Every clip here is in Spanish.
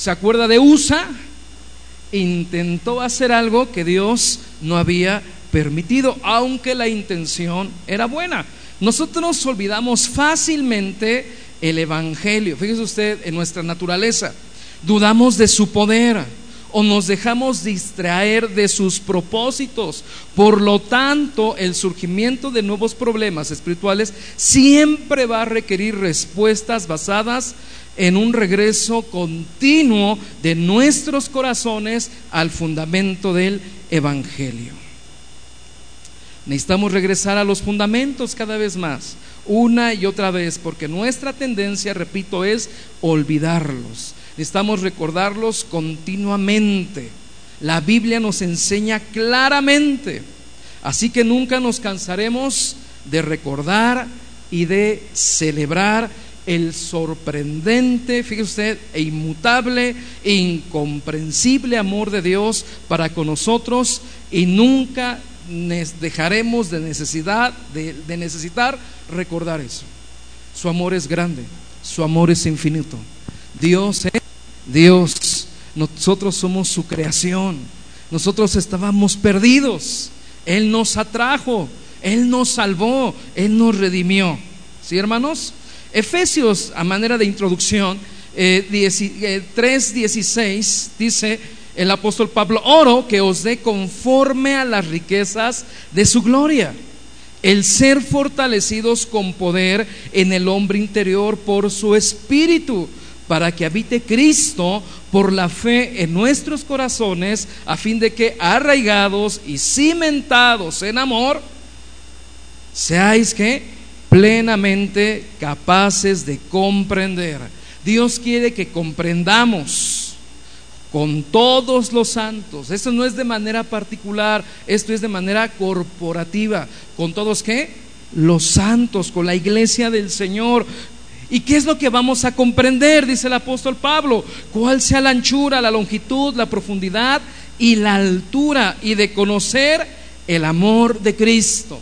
¿Se acuerda de Usa? Intentó hacer algo que Dios no había permitido, aunque la intención era buena. Nosotros nos olvidamos fácilmente el Evangelio. Fíjese usted en nuestra naturaleza. Dudamos de su poder o nos dejamos distraer de sus propósitos. Por lo tanto, el surgimiento de nuevos problemas espirituales siempre va a requerir respuestas basadas en un regreso continuo de nuestros corazones al fundamento del Evangelio. Necesitamos regresar a los fundamentos cada vez más, una y otra vez, porque nuestra tendencia, repito, es olvidarlos. Necesitamos recordarlos continuamente. La Biblia nos enseña claramente. Así que nunca nos cansaremos de recordar y de celebrar el sorprendente, fíjese usted, e inmutable e incomprensible amor de Dios para con nosotros y nunca dejaremos de necesidad de, de necesitar recordar eso. Su amor es grande, su amor es infinito. Dios es Dios, nosotros somos su creación. Nosotros estábamos perdidos. Él nos atrajo, Él nos salvó, Él nos redimió. ¿Sí, hermanos? Efesios, a manera de introducción, eh, 3.16 eh, dice el apóstol Pablo, oro que os dé conforme a las riquezas de su gloria, el ser fortalecidos con poder en el hombre interior por su espíritu para que habite Cristo por la fe en nuestros corazones, a fin de que arraigados y cimentados en amor, seáis que plenamente capaces de comprender. Dios quiere que comprendamos con todos los santos. Esto no es de manera particular, esto es de manera corporativa. ¿Con todos qué? Los santos, con la iglesia del Señor, ¿Y qué es lo que vamos a comprender? Dice el apóstol Pablo. ¿Cuál sea la anchura, la longitud, la profundidad y la altura? Y de conocer el amor de Cristo,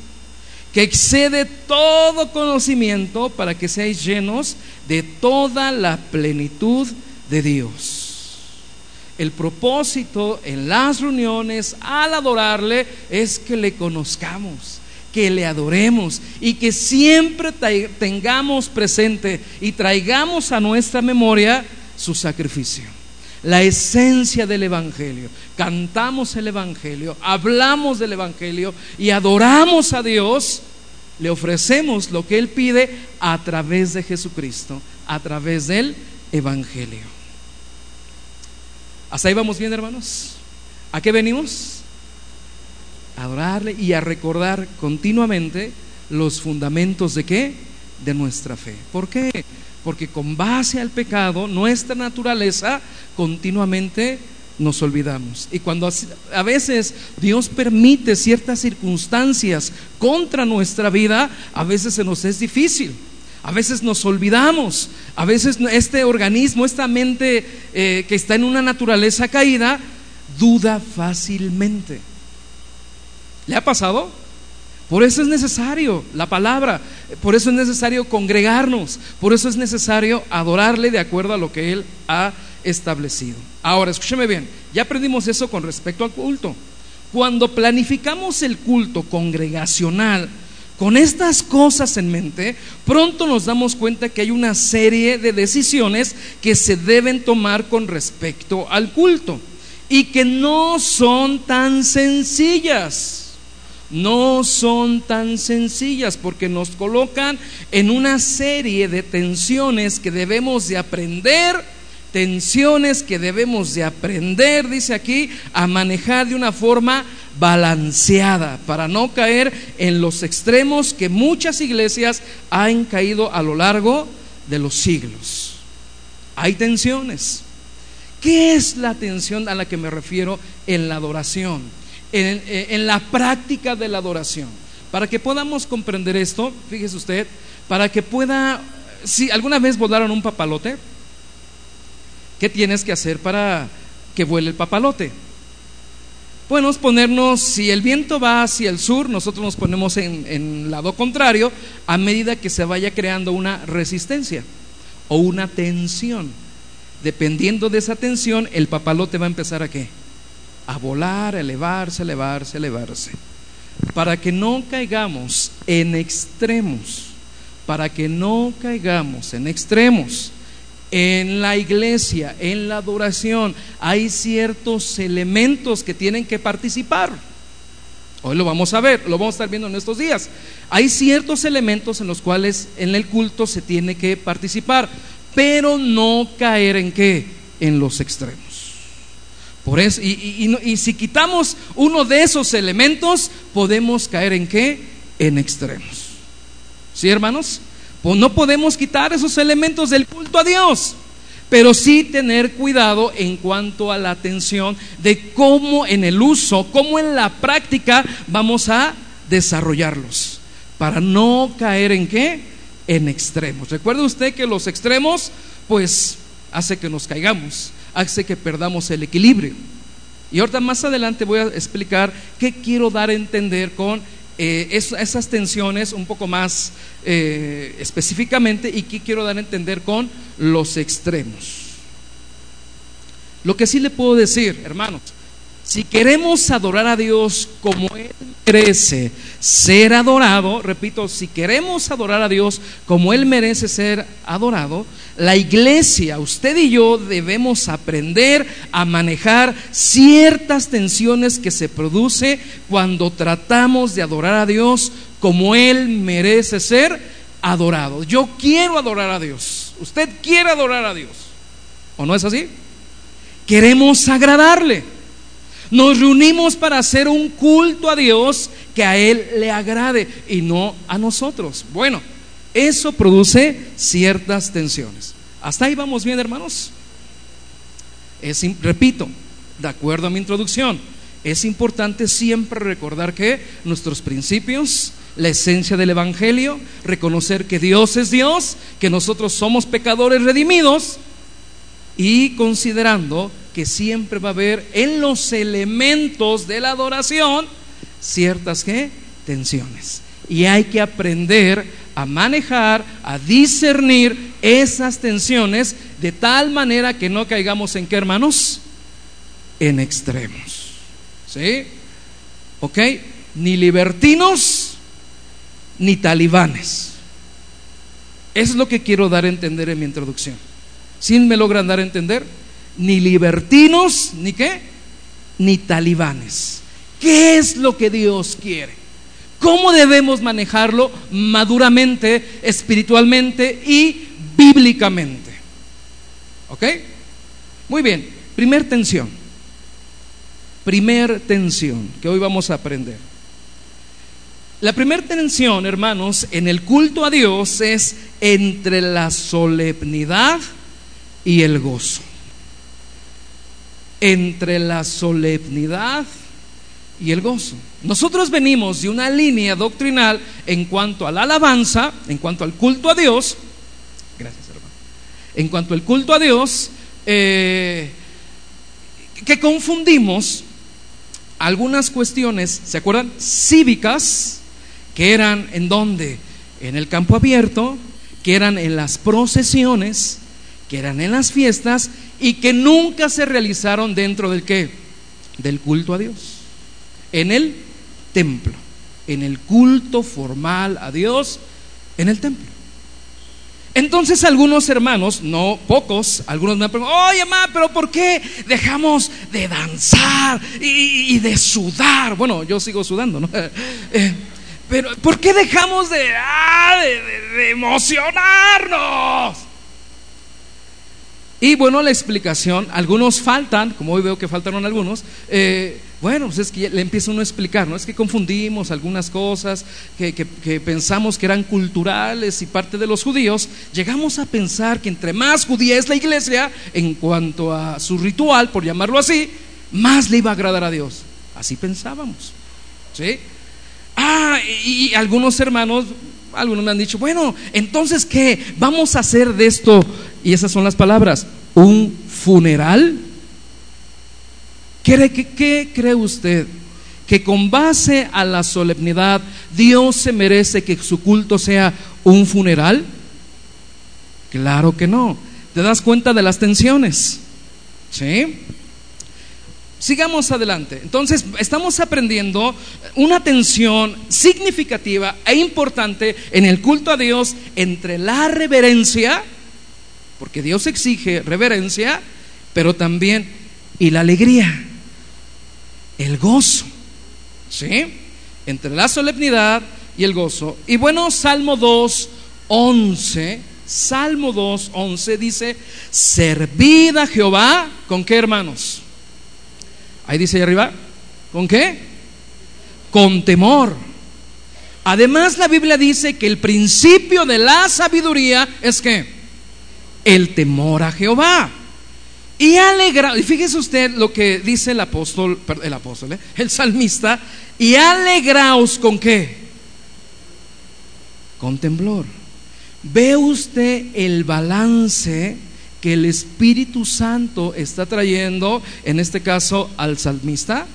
que excede todo conocimiento para que seáis llenos de toda la plenitud de Dios. El propósito en las reuniones al adorarle es que le conozcamos que le adoremos y que siempre tengamos presente y traigamos a nuestra memoria su sacrificio. La esencia del Evangelio. Cantamos el Evangelio, hablamos del Evangelio y adoramos a Dios. Le ofrecemos lo que Él pide a través de Jesucristo, a través del Evangelio. ¿Hasta ahí vamos bien, hermanos? ¿A qué venimos? Adorarle y a recordar continuamente los fundamentos de qué? De nuestra fe. ¿Por qué? Porque con base al pecado, nuestra naturaleza continuamente nos olvidamos. Y cuando a veces Dios permite ciertas circunstancias contra nuestra vida, a veces se nos es difícil. A veces nos olvidamos, a veces este organismo, esta mente eh, que está en una naturaleza caída, duda fácilmente. ¿Le ha pasado? Por eso es necesario la palabra, por eso es necesario congregarnos, por eso es necesario adorarle de acuerdo a lo que Él ha establecido. Ahora, escúcheme bien, ya aprendimos eso con respecto al culto. Cuando planificamos el culto congregacional con estas cosas en mente, pronto nos damos cuenta que hay una serie de decisiones que se deben tomar con respecto al culto y que no son tan sencillas no son tan sencillas porque nos colocan en una serie de tensiones que debemos de aprender, tensiones que debemos de aprender, dice aquí, a manejar de una forma balanceada para no caer en los extremos que muchas iglesias han caído a lo largo de los siglos. Hay tensiones. ¿Qué es la tensión a la que me refiero en la adoración? Eh, en, la práctica de la adoración. Para que podamos comprender esto, fíjese usted, para que pueda, si alguna vez volaron un papalote, ¿qué tienes que hacer para que vuele el papalote? Bueno, ponernos, si el viento va hacia el sur, nosotros nos ponemos en, en lado contrario a medida que se vaya creando una resistencia o una tensión. dependiendo de esa tensión, el papalote va a empezar a qué? A volar, a elevarse, elevarse, elevarse. Para que no caigamos en extremos, para que no caigamos en extremos. En la iglesia, en la adoración, hay ciertos elementos que tienen que participar. Hoy lo vamos a ver, lo vamos a estar viendo en estos días. Hay ciertos elementos en los cuales en el culto se tiene que participar, pero no caer en qué? En los extremos. Por eso, y, si quitamos uno de esos elementos, podemos caer en qué? En extremos. ¿Sí, hermanos? Pues no podemos quitar esos elementos del culto a Dios pero sí tener cuidado en cuanto a la atención de cómo en el uso, cómo en la práctica vamos a desarrollarlos, para no caer en qué? En extremos. Recuerde usted que los extremos, pues, hace que nos caigamos, hace que perdamos el equilibrio. Y ahorita más adelante voy a explicar qué quiero dar a entender con eh, esas tensiones un poco más eh, específicamente y qué quiero dar a entender con los extremos. Lo que sí le puedo decir, hermanos, si queremos adorar a Dios como Él merece ser adorado, repito, si queremos adorar a Dios como Él merece ser adorado, la iglesia, usted y yo debemos aprender a manejar ciertas tensiones que se produce cuando tratamos de adorar a Dios como Él merece ser adorado. Yo quiero adorar a Dios. Usted quiere adorar a Dios. ¿O no es así? Queremos agradarle. Nos reunimos para hacer un culto a Dios que a Él le agrade y no a nosotros. Bueno, eso produce ciertas tensiones. Hasta ahí vamos bien, hermanos. Es, repito, de acuerdo a mi introducción, es importante siempre recordar que nuestros principios, la esencia del Evangelio, reconocer que Dios es Dios, que nosotros somos pecadores redimidos y considerando que siempre va a haber en los elementos de la adoración ciertas tensiones. Y hay que aprender a manejar, a discernir esas tensiones de tal manera que no caigamos en qué, hermanos? En extremos. ¿Sí? ¿Ok? Ni libertinos, ni talibanes. Es lo que quiero dar a entender en mi introducción. ¿Sí me logran dar a entender? Ni libertinos, ni qué, ni talibanes. ¿Qué es lo que Dios quiere? ¿Cómo debemos manejarlo maduramente, espiritualmente y bíblicamente? ¿Ok? Muy bien, primer tensión. Primer tensión que hoy vamos a aprender. La primera tensión, hermanos, en el culto a Dios es entre la solemnidad y el gozo. Entre la solemnidad y el gozo. Nosotros venimos de una línea doctrinal en cuanto a la alabanza, en cuanto al culto a Dios. Gracias, hermano. En cuanto al culto a Dios, eh, que confundimos algunas cuestiones, ¿se acuerdan? Cívicas, que eran en donde? En el campo abierto, que eran en las procesiones, que eran en las fiestas y que nunca se realizaron dentro del qué? Del culto a Dios en el templo, en el culto formal a Dios, en el templo. Entonces algunos hermanos, no pocos, algunos me han preguntado, oye, mamá, pero ¿por qué dejamos de danzar y, de sudar? Bueno, yo sigo sudando, ¿no? Eh, pero ¿por qué dejamos de, ah, de emocionarnos? Y bueno, la explicación, algunos faltan, como hoy veo que faltaron algunos, eh, bueno, pues es que le empieza uno a explicar, ¿no? Es que confundimos algunas cosas que, que, pensamos que eran culturales y parte de los judíos, llegamos a pensar que entre más judía es la iglesia, en cuanto a su ritual, por llamarlo así, más le iba a agradar a Dios. Así pensábamos, ¿sí? Ah, y, y algunos hermanos, algunos me han dicho, bueno, entonces, ¿qué? ¿Vamos a hacer de esto y esas son las palabras, un funeral. ¿Qué, cree usted? ¿Que con base a la solemnidad Dios se merece que su culto sea un funeral? Claro que no. ¿Te das cuenta de las tensiones? ¿Sí? Sigamos adelante. Entonces, estamos aprendiendo una tensión significativa e importante en el culto a Dios entre la reverencia, porque Dios exige reverencia, pero también y la alegría, el gozo. ¿Sí? Entre la solemnidad y el gozo. Y bueno, Salmo 2, 11, Salmo 2, 11 dice, servid a Jehová, ¿con qué hermanos? Ahí dice ahí arriba, ¿con qué? Con temor. Además la Biblia dice que el principio de la sabiduría es que el temor a Jehová. Y alegra, y fíjese usted lo que dice el apóstol, el apóstol, ¿eh? el salmista, y alegraos con qué? Con temblor. ¿Ve usted el balance que el Espíritu Santo está trayendo, en este caso al salmista?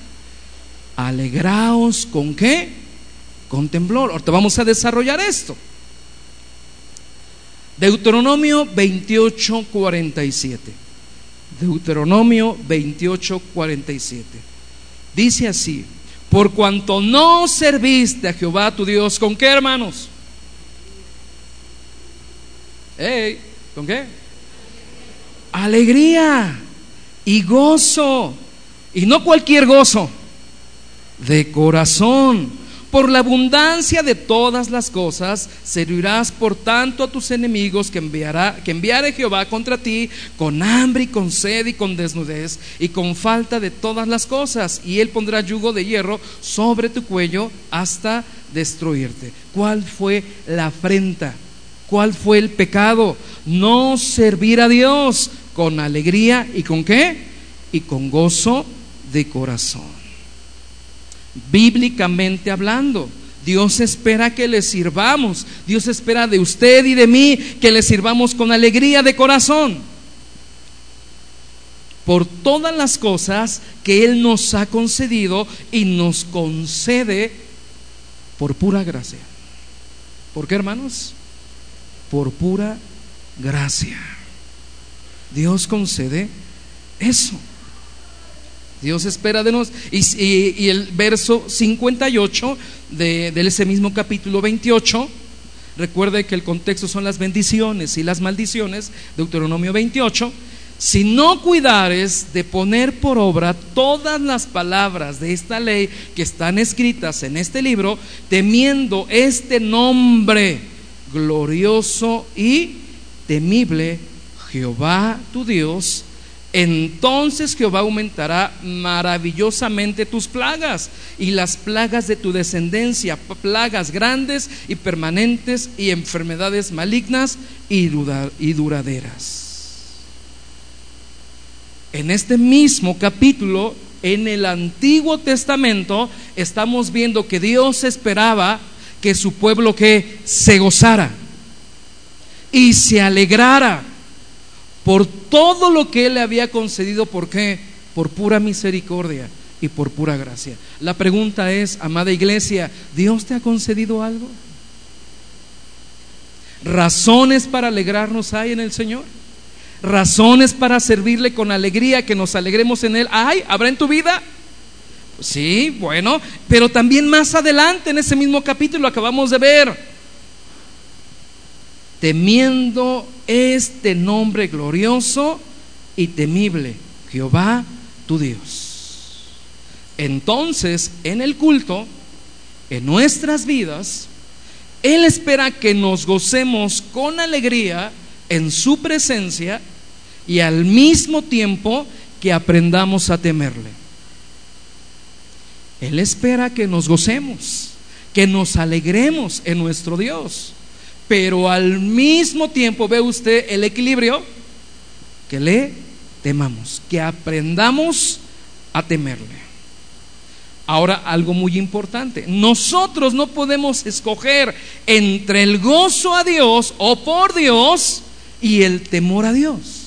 Alegraos con qué? Con temblor. Ahorita vamos a desarrollar esto. Deuteronomio 28, 47. Deuteronomio 28, 47. Dice así, por cuanto no serviste a Jehová tu Dios, ¿con qué hermanos? ¿Con qué? Alegría y gozo. Y no cualquier gozo, de corazón. Por la abundancia de todas las cosas, servirás por tanto a tus enemigos que enviará, que enviare Jehová contra ti con hambre y con sed y con desnudez y con falta de todas las cosas. Y él pondrá yugo de hierro sobre tu cuello hasta destruirte. ¿Cuál fue la afrenta? ¿Cuál fue el pecado? No servir a Dios con alegría y con qué? Y con gozo de corazón. Bíblicamente hablando, Dios espera que le sirvamos. Dios espera de usted y de mí que le sirvamos con alegría de corazón. Por todas las cosas que Él nos ha concedido y nos concede por pura gracia. ¿Por qué, hermanos? por pura gracia. Dios concede eso. Dios espera de nosotros. Y, el verso 58 de, de ese mismo capítulo 28, recuerde que el contexto son las bendiciones y las maldiciones, Deuteronomio 28. Si no cuidares de poner por obra todas las palabras de esta ley que están escritas en este libro, temiendo este nombre, glorioso y temible Jehová tu Dios, entonces Jehová aumentará maravillosamente tus plagas y las plagas de tu descendencia, plagas grandes y permanentes y enfermedades malignas y, y duraderas. En este mismo capítulo, en el Antiguo Testamento, estamos viendo que Dios esperaba que su pueblo que se gozara y se alegrara por todo lo que él le había concedido, ¿por qué? Por pura misericordia y por pura gracia. La pregunta es, amada iglesia, ¿Dios te ha concedido algo? ¿Razones para alegrarnos hay en el Señor? ¿Razones para servirle con alegría, que nos alegremos en Él? ¿Hay? ¿Habrá en tu vida? Sí, bueno, pero también más adelante en ese mismo capítulo acabamos de ver, temiendo este nombre glorioso y temible, Jehová tu Dios. Entonces, en el culto, en nuestras vidas, Él espera que nos gocemos con alegría en su presencia y al mismo tiempo que aprendamos a temerle. Él espera que nos gocemos, que nos alegremos en nuestro Dios. Pero al mismo tiempo ve usted el equilibrio, que le temamos, que aprendamos a temerle. Ahora, algo muy importante, nosotros no podemos escoger entre el gozo a Dios o por Dios y el temor a Dios.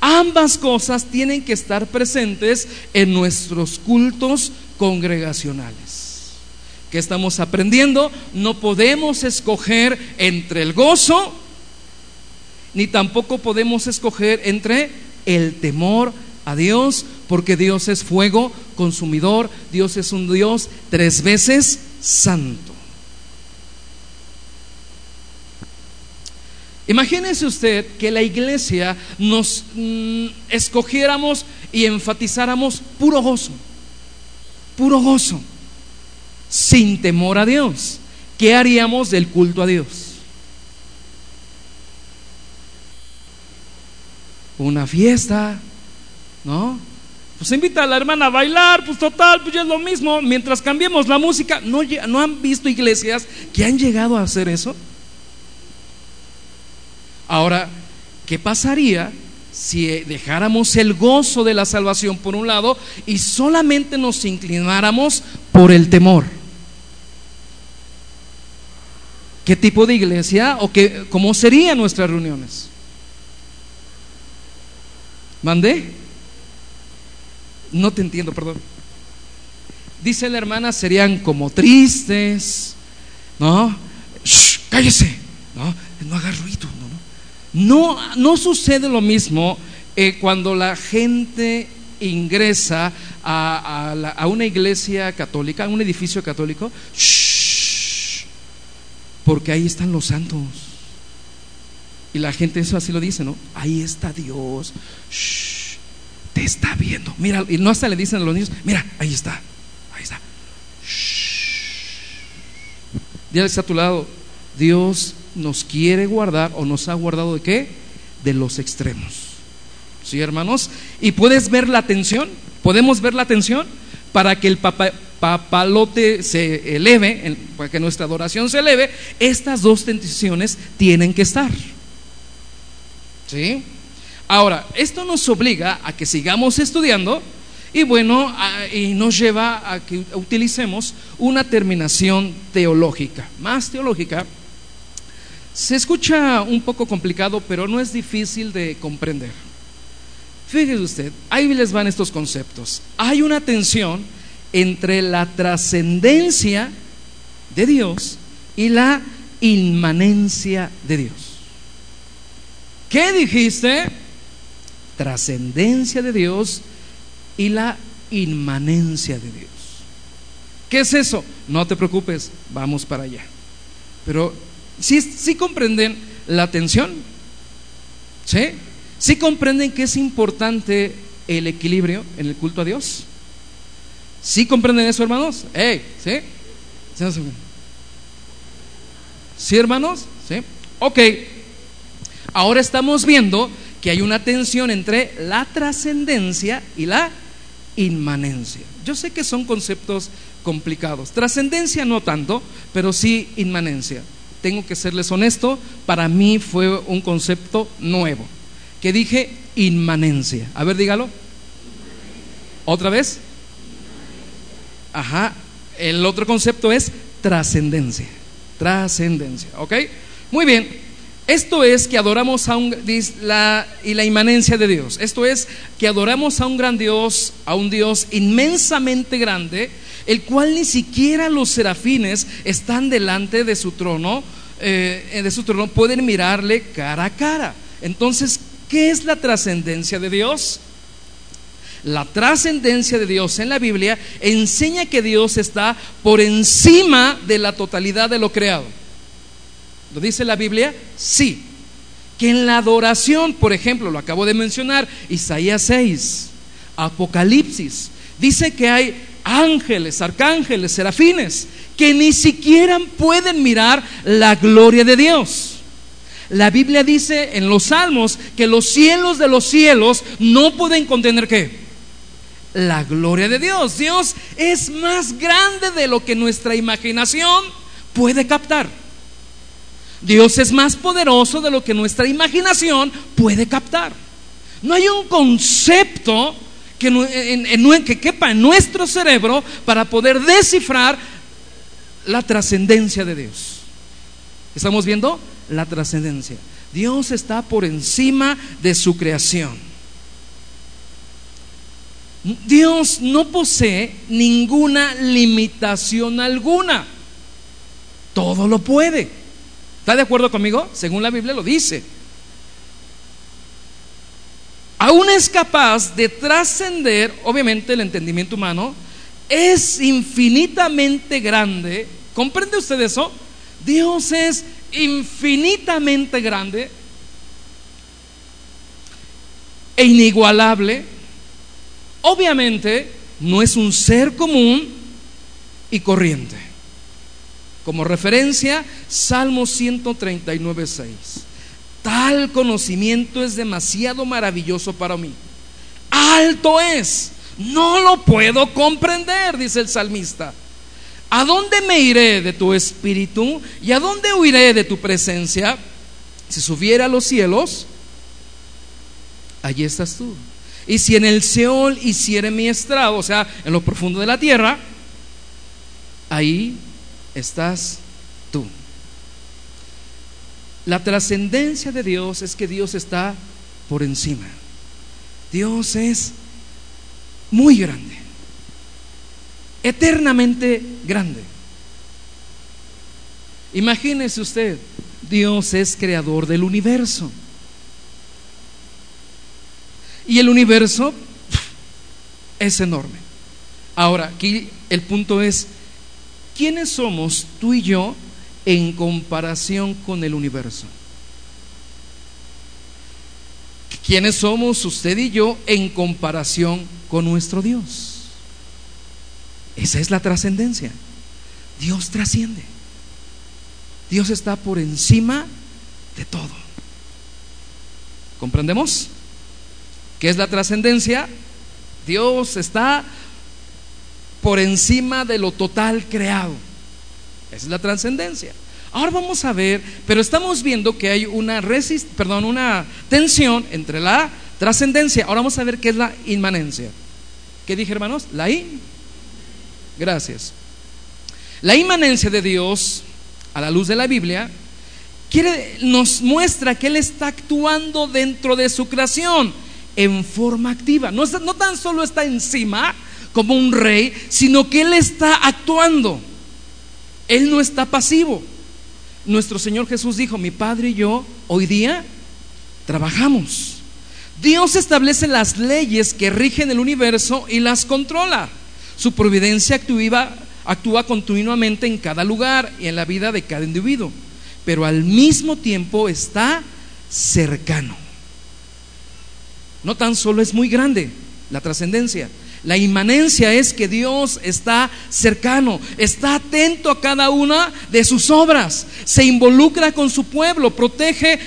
Ambas cosas tienen que estar presentes en nuestros cultos congregacionales. ¿Qué estamos aprendiendo? No podemos escoger entre el gozo ni tampoco podemos escoger entre el temor a Dios, porque Dios es fuego consumidor, Dios es un Dios tres veces santo. Imagínese usted que la iglesia nos mm, escogiéramos y enfatizáramos puro gozo, puro gozo, sin temor a Dios. ¿Qué haríamos del culto a Dios? Una fiesta, ¿no? Pues invita a la hermana a bailar, pues total, pues ya es lo mismo. Mientras cambiemos la música, ¿no, ¿no han visto iglesias que han llegado a hacer eso? Ahora, ¿qué pasaría si dejáramos el gozo de la salvación por un lado y solamente nos inclináramos por el temor? ¿Qué tipo de iglesia o qué, cómo serían nuestras reuniones? ¿Mandé? No te entiendo, perdón. Dice la hermana, serían como tristes, ¿no? Shh, cállese, ¿no? No haga ruido, no, no sucede lo mismo eh, cuando la gente ingresa a, una iglesia católica, a un edificio católico, porque ahí están los santos. Y la gente eso así lo dice, ¿no? Ahí está Dios. te está viendo. Mira, y no hasta le dicen a los niños, mira, ahí está. Ahí está. Dile está a tu lado, Dios nos quiere guardar o nos ha guardado de qué? De los extremos. ¿Sí, hermanos? Y puedes ver la tensión, podemos ver la tensión para que el papalote se eleve, para que nuestra adoración se eleve, estas dos tensiones tienen que estar. ¿Sí? Ahora, esto nos obliga a que sigamos estudiando y bueno, y nos lleva a que utilicemos una terminación teológica, más teológica, se escucha un poco complicado, pero no es difícil de comprender. Fíjese usted, ahí les van estos conceptos. Hay una tensión entre la trascendencia de Dios y la inmanencia de Dios. ¿Qué dijiste? Trascendencia de Dios y la inmanencia de Dios. ¿Qué es eso? No te preocupes, vamos para allá. Pero ¿Sí, comprenden la atención? ¿Sí? ¿Sí comprenden que es importante el equilibrio en el culto a Dios? ¿Sí comprenden eso, hermanos? ¿Sí? ¿Sí, hermanos? ¿Sí? Ok. Ahora estamos viendo que hay una tensión entre la trascendencia y la inmanencia. Yo sé que son conceptos complicados. Trascendencia no tanto, pero sí inmanencia tengo que serles honesto, para mí fue un concepto nuevo, que dije inmanencia. A ver, dígalo. ¿Otra vez? Ajá. El otro concepto es trascendencia. Trascendencia, ¿ok? Muy bien. Esto es que adoramos a un la, y la inmanencia de Dios. Esto es que adoramos a un gran Dios, a un Dios inmensamente grande, el cual ni siquiera los serafines están delante de su trono, eh, de su trono, pueden mirarle cara a cara. Entonces, ¿qué es la trascendencia de Dios? La trascendencia de Dios en la Biblia enseña que Dios está por encima de la totalidad de lo creado. ¿Lo dice la Biblia? Sí. Que en la adoración, por ejemplo, lo acabo de mencionar, Isaías 6, Apocalipsis, dice que hay ángeles, arcángeles, serafines, que ni siquiera pueden mirar la gloria de Dios. La Biblia dice en los salmos que los cielos de los cielos no pueden contener qué? La gloria de Dios. Dios es más grande de lo que nuestra imaginación puede captar. Dios es más poderoso de lo que nuestra imaginación puede captar. No hay un concepto que, que quepa en nuestro cerebro para poder descifrar la trascendencia de Dios. ¿Estamos viendo? La trascendencia. Dios está por encima de su creación. Dios no posee ninguna limitación alguna. Todo lo puede. ¿Está de acuerdo conmigo? Según la Biblia lo dice. es capaz de trascender, obviamente, el entendimiento humano, es infinitamente grande. ¿Comprende usted eso? Dios es infinitamente grande e inigualable. Obviamente no es un ser común y corriente. Como referencia, Salmo 139, 6. Tal conocimiento es demasiado maravilloso para mí. Alto es. No lo puedo comprender, dice el salmista. ¿A dónde me iré de tu espíritu? ¿Y a dónde huiré de tu presencia? Si subiera a los cielos, allí estás tú. Y si en el Seol hiciere mi estrado, o sea, en lo profundo de la tierra, ahí estás tú. La trascendencia de Dios es que Dios está por encima. Dios es muy grande, eternamente grande. Imagínese usted, Dios es creador del universo. Y el universo es enorme. Ahora, aquí el punto es, ¿quiénes somos tú y yo en comparación con el universo? ¿Quiénes somos usted y yo en comparación con nuestro Dios? Esa es la trascendencia. Dios trasciende. Dios está por encima de todo. ¿Comprendemos? ¿Qué es la trascendencia? Dios está por encima de lo total creado. Esa es la trascendencia. Ahora vamos a ver, pero estamos viendo que hay una resist, perdón, una tensión entre la trascendencia. Ahora vamos a ver qué es la inmanencia. ¿Qué dije, hermanos? La in. Gracias. La inmanencia de Dios a la luz de la Biblia quiere nos muestra que él está actuando dentro de su creación en forma activa. No, no tan solo está encima como un rey, sino que Él está actuando. Él no está pasivo. Nuestro Señor Jesús dijo, mi Padre y yo hoy día trabajamos. Dios establece las leyes que rigen el universo y las controla. Su providencia actúa, actúa continuamente en cada lugar y en la vida de cada individuo, pero al mismo tiempo está cercano. No tan solo es muy grande la trascendencia, la inmanencia es que Dios está cercano, está atento a cada una de sus obras, se involucra con su pueblo, protege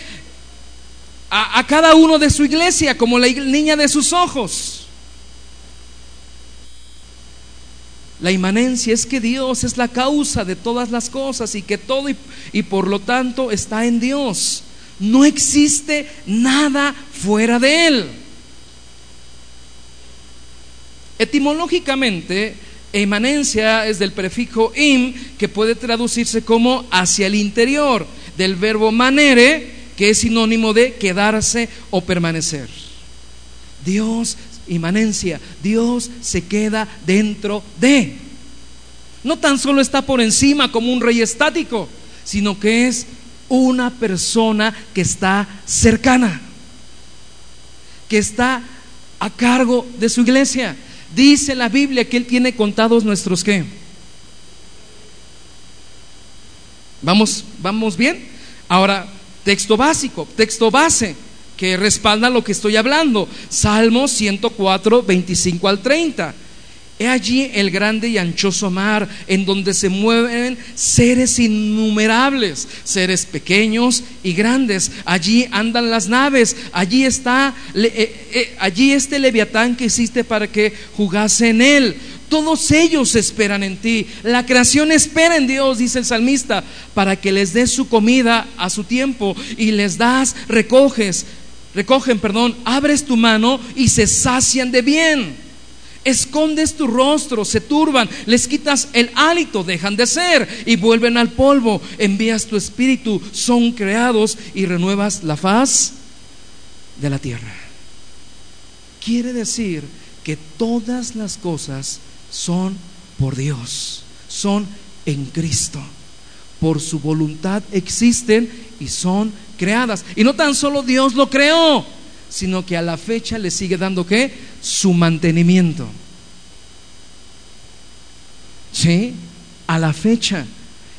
a, cada uno de su iglesia como la niña de sus ojos. La inmanencia es que Dios es la causa de todas las cosas y que todo y por lo tanto está en Dios. No existe nada fuera de Él. Etimológicamente, emanencia es del prefijo im, que puede traducirse como hacia el interior, del verbo manere, que es sinónimo de quedarse o permanecer. Dios, inmanencia, Dios se queda dentro de. No tan solo está por encima como un rey estático, sino que es una persona que está cercana, que está a cargo de su iglesia Dice la Biblia que Él tiene contados nuestros qué. ¿Vamos, ¿Vamos bien? Ahora, texto básico, texto base que respalda lo que estoy hablando. Salmo 104, 25 al 30. He allí el grande y anchoso mar, en donde se mueven seres innumerables, seres pequeños y grandes. Allí andan las naves, allí está, eh, eh, allí este leviatán que hiciste para que jugase en él. Todos ellos esperan en ti. La creación espera en Dios, dice el salmista, para que les des su comida a su tiempo y les das, recoges, recogen, perdón, abres tu mano y se sacian de bien escondes tu rostro, se turban, les quitas el hálito, dejan de ser y vuelven al polvo. Envías tu espíritu, son creados y renuevas la faz de la tierra. Quiere decir que todas las cosas son por Dios, son en Cristo. Por su voluntad existen y son creadas. Y no tan solo Dios lo creó, sino que a la fecha le sigue dando qué? Su mantenimiento. ¿Sí? A la fecha.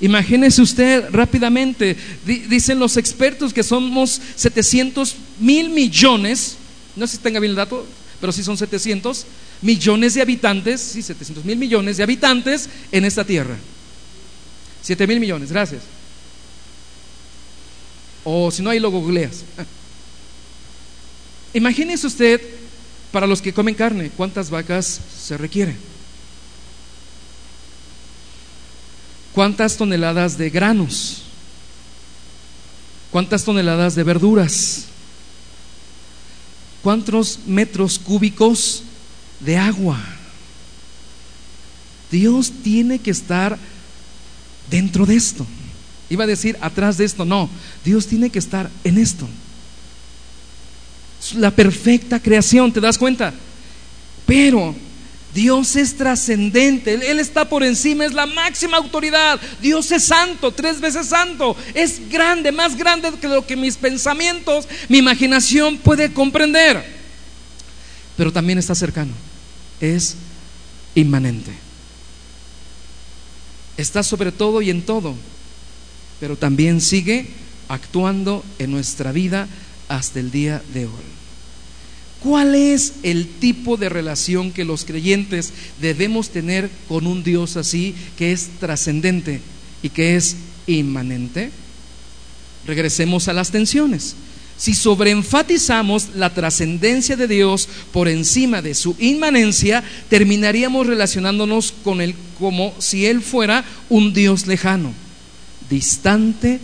Imagínese usted rápidamente, dicen los expertos que somos 700 mil millones, no sé si tenga bien el dato, pero sí son 700 millones de habitantes, sí, 700 mil millones de habitantes en esta tierra. 7 mil millones, gracias. O si no, ahí lo googleas. Imagínese usted, para los que comen carne, cuántas vacas se requieren. ¿Cuántas toneladas de granos? ¿Cuántas toneladas de verduras? ¿Cuántos metros cúbicos de agua? Dios tiene que estar dentro de esto. Iba a decir atrás de esto, no, Dios tiene que estar en esto. La perfecta creación, ¿te das cuenta? Pero Dios es trascendente, Él está por encima, es la máxima autoridad. Dios es santo, tres veces santo. Es grande, más grande que lo que mis pensamientos, mi imaginación puede comprender. Pero también está cercano, es inmanente. Está sobre todo y en todo, pero también sigue actuando en nuestra vida hasta el día de hoy. ¿Cuál es el tipo de relación que los creyentes debemos tener con un Dios así que es trascendente y que es inmanente? Regresemos a las tensiones. Si sobreenfatizamos la trascendencia de Dios por encima de su inmanencia, terminaríamos relacionándonos con Él como si Él fuera un Dios lejano, distante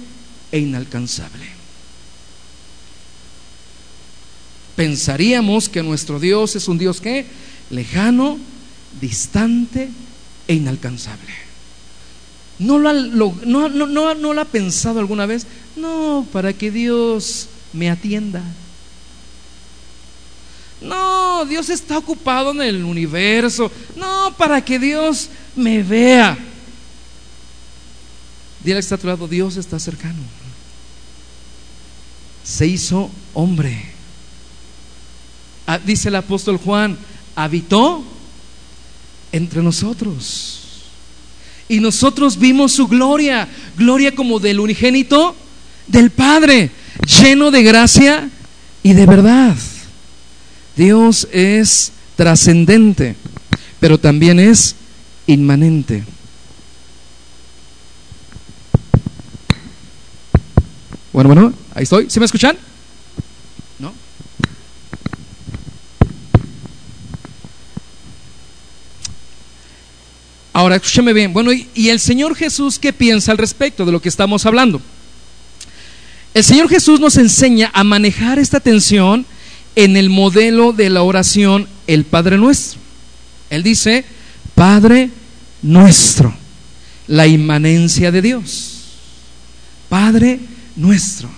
e inalcanzable. Pensaríamos que nuestro Dios es un Dios que lejano, distante e inalcanzable. ¿No lo, ha, pensado alguna vez? No, para que Dios me atienda. No, Dios está ocupado en el universo. No, para que Dios me vea. Dile que está a tu lado, Dios está cercano. Se hizo hombre dice el apóstol Juan, habitó entre nosotros. Y nosotros vimos su gloria, gloria como del unigénito del Padre, lleno de gracia y de verdad. Dios es trascendente, pero también es inmanente. Bueno, bueno, ahí estoy. ¿Se me escuchan? Ahora, escúcheme bien. Bueno, ¿y, el Señor Jesús qué piensa al respecto de lo que estamos hablando? El Señor Jesús nos enseña a manejar esta tensión en el modelo de la oración el Padre Nuestro. Él dice, Padre Nuestro, la inmanencia de Dios. Padre Nuestro.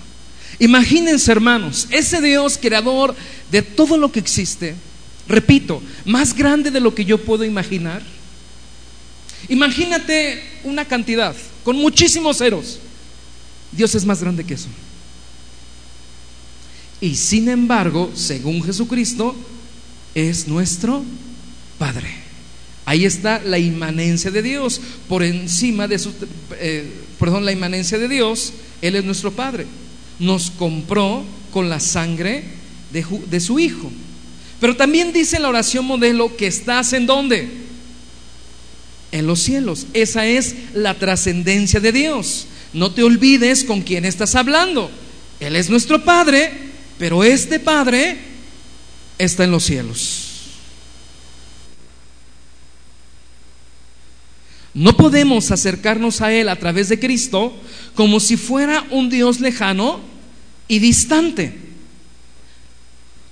Imagínense, hermanos, ese Dios creador de todo lo que existe, repito, más grande de lo que yo puedo imaginar Imagínate una cantidad con muchísimos ceros. Dios es más grande que eso. Y sin embargo, según Jesucristo, es nuestro Padre. Ahí está la inmanencia de Dios. Por encima de su, eh, perdón, la inmanencia de Dios, Él es nuestro Padre. Nos compró con la sangre de, su Hijo. Pero también dice la oración modelo que estás en dónde? En los cielos. Esa es la trascendencia de Dios. No te olvides con quién estás hablando. Él es nuestro Padre, pero este Padre está en los cielos. No podemos acercarnos a Él a través de Cristo como si fuera un Dios lejano y distante.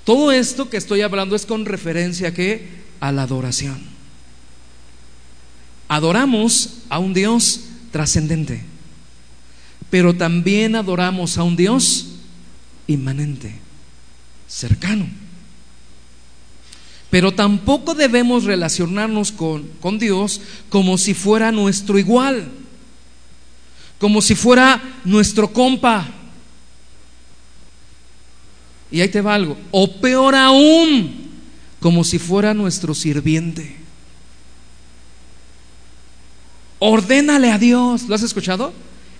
Todo esto que estoy hablando es con referencia a, a la adoración adoramos a un Dios trascendente, pero también adoramos a un Dios inmanente, cercano. Pero tampoco debemos relacionarnos con, con Dios como si fuera nuestro igual, como si fuera nuestro compa. Y ahí te va algo. O peor aún, como si fuera nuestro sirviente. Ordénale a Dios. ¿Lo has escuchado?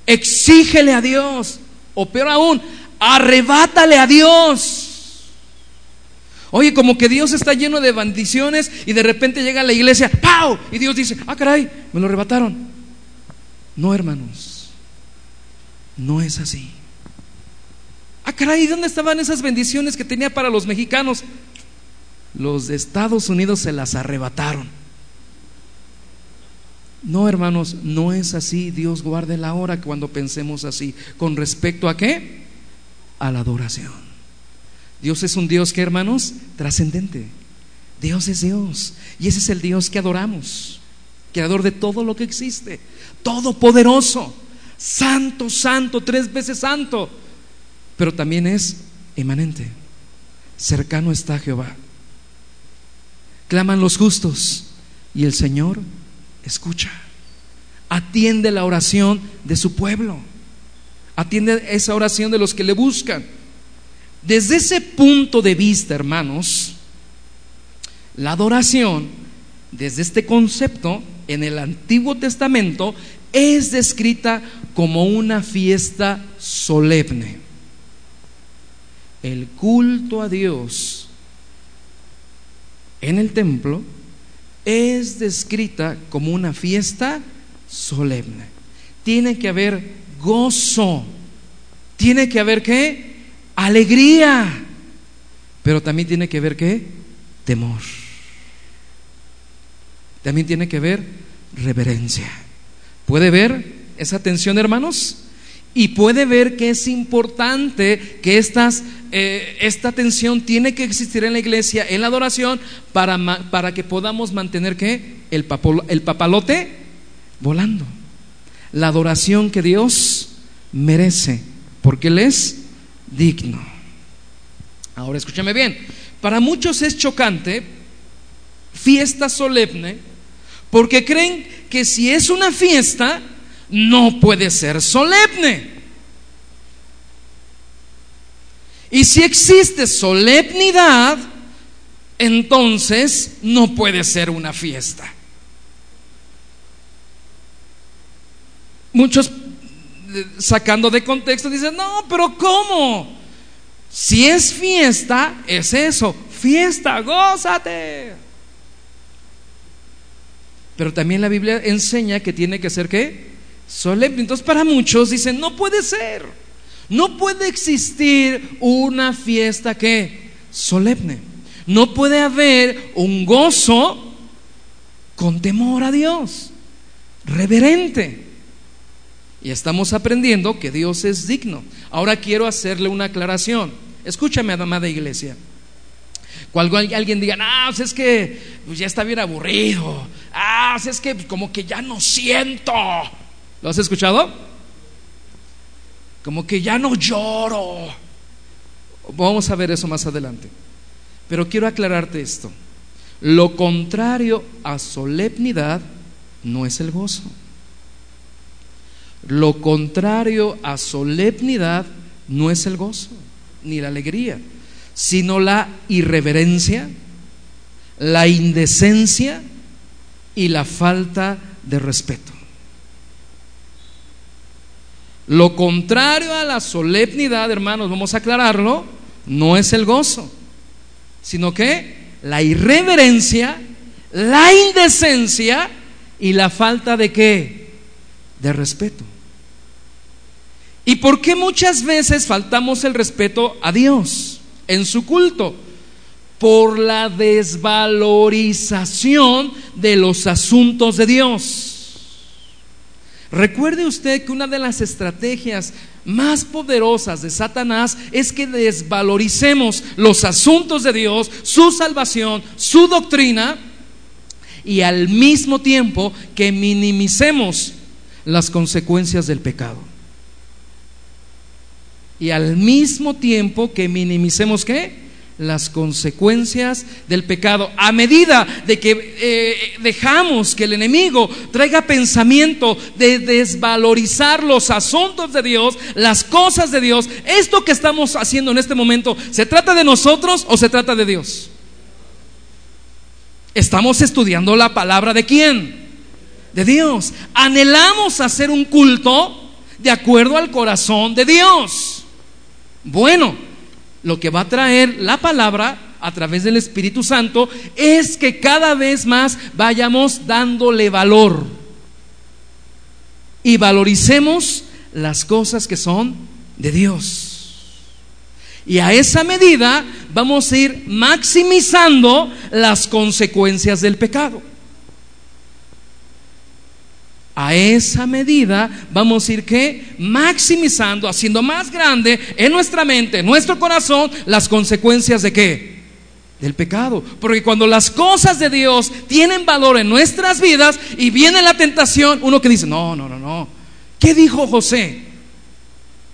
Exígele a Dios. O peor aún, arrebátale a Dios. Oye, como que Dios está lleno de bendiciones y de repente llega a la iglesia, ¡pau! Y Dios dice, ah, caray, me lo arrebataron. No, hermanos, no es así. Ah, caray, ¿dónde estaban esas bendiciones que tenía para los mexicanos? Los de Estados Unidos se las arrebataron. No, hermanos, no es así. Dios guarde la hora cuando pensemos así. ¿Con respecto a qué? A la adoración. Dios es un Dios que, hermanos, trascendente. Dios es Dios. Y ese es el Dios que adoramos. Creador de todo lo que existe. Todopoderoso. Santo, santo, tres veces santo. Pero también es emanente. Cercano está Jehová. Claman los justos y el Señor escucha. Atiende la oración de su pueblo. Atiende esa oración de los que le buscan. Desde ese punto de vista, hermanos, la adoración, desde este concepto, en el Antiguo Testamento, es descrita como una fiesta solemne. El culto a Dios en el templo es descrita como una fiesta solemne. Tiene que haber gozo. Tiene que haber qué? alegría, pero también tiene que ver qué? Temor. También tiene que ver reverencia. ¿Puede ver esa tensión, hermanos? Y puede ver que es importante que eh, esta tensión tiene que existir en la iglesia, en la adoración, para, para que podamos mantener ¿qué? El, el papalote volando. La adoración que Dios merece, porque Él es digno. Ahora escúchame bien, para muchos es chocante, fiesta solemne, porque creen que si es una fiesta, no puede ser solemne. Y si existe solemnidad, entonces no puede ser una fiesta. Muchos sacando de contexto, dice, no, pero ¿cómo? Si es fiesta, es eso, fiesta, gózate. Pero también la Biblia enseña que tiene que ser qué? Solemne. Entonces para muchos dicen, no puede ser. No puede existir una fiesta que solemne. No puede haber un gozo con temor a Dios, reverente. Y estamos aprendiendo que Dios es digno. Ahora quiero hacerle una aclaración. Escúchame, amada iglesia. Cuando alguien diga, ah, es que pues, ya está bien aburrido. Ah, es que pues, como que ya no siento. ¿Lo has escuchado? Como que ya no lloro. Vamos a ver eso más adelante. Pero quiero aclararte esto. Lo contrario a solemnidad no es el gozo. Lo contrario a solemnidad no es el gozo ni la alegría, sino la irreverencia, la indecencia y la falta de respeto. Lo contrario a la solemnidad, hermanos, vamos a aclararlo, no es el gozo, sino que la irreverencia, la indecencia y la falta de qué? De respeto. ¿Y por qué muchas veces faltamos el respeto a Dios en su culto? Por la desvalorización de los asuntos de Dios. Recuerde usted que una de las estrategias más poderosas de Satanás es que desvaloricemos los asuntos de Dios, su salvación, su doctrina, y al mismo tiempo que minimicemos las consecuencias del pecado y al mismo tiempo que minimicemos qué? Las consecuencias del pecado. A medida de que eh, dejamos que el enemigo traiga pensamiento de desvalorizar los asuntos de Dios, las cosas de Dios, esto que estamos haciendo en este momento, ¿se trata de nosotros o se trata de Dios? Estamos estudiando la palabra de quién? De Dios. Anhelamos hacer un culto de acuerdo al corazón de Dios. Bueno, lo que va a traer la palabra a través del Espíritu Santo es que cada vez más vayamos dándole valor y valoricemos las cosas que son de Dios. Y a esa medida vamos a ir maximizando las consecuencias del pecado. A esa medida vamos a ir que maximizando, haciendo más grande en nuestra mente, en nuestro corazón, las consecuencias de qué? Del pecado. Porque cuando las cosas de Dios tienen valor en nuestras vidas y viene la tentación, uno que dice, no, no, no, no. ¿Qué dijo José?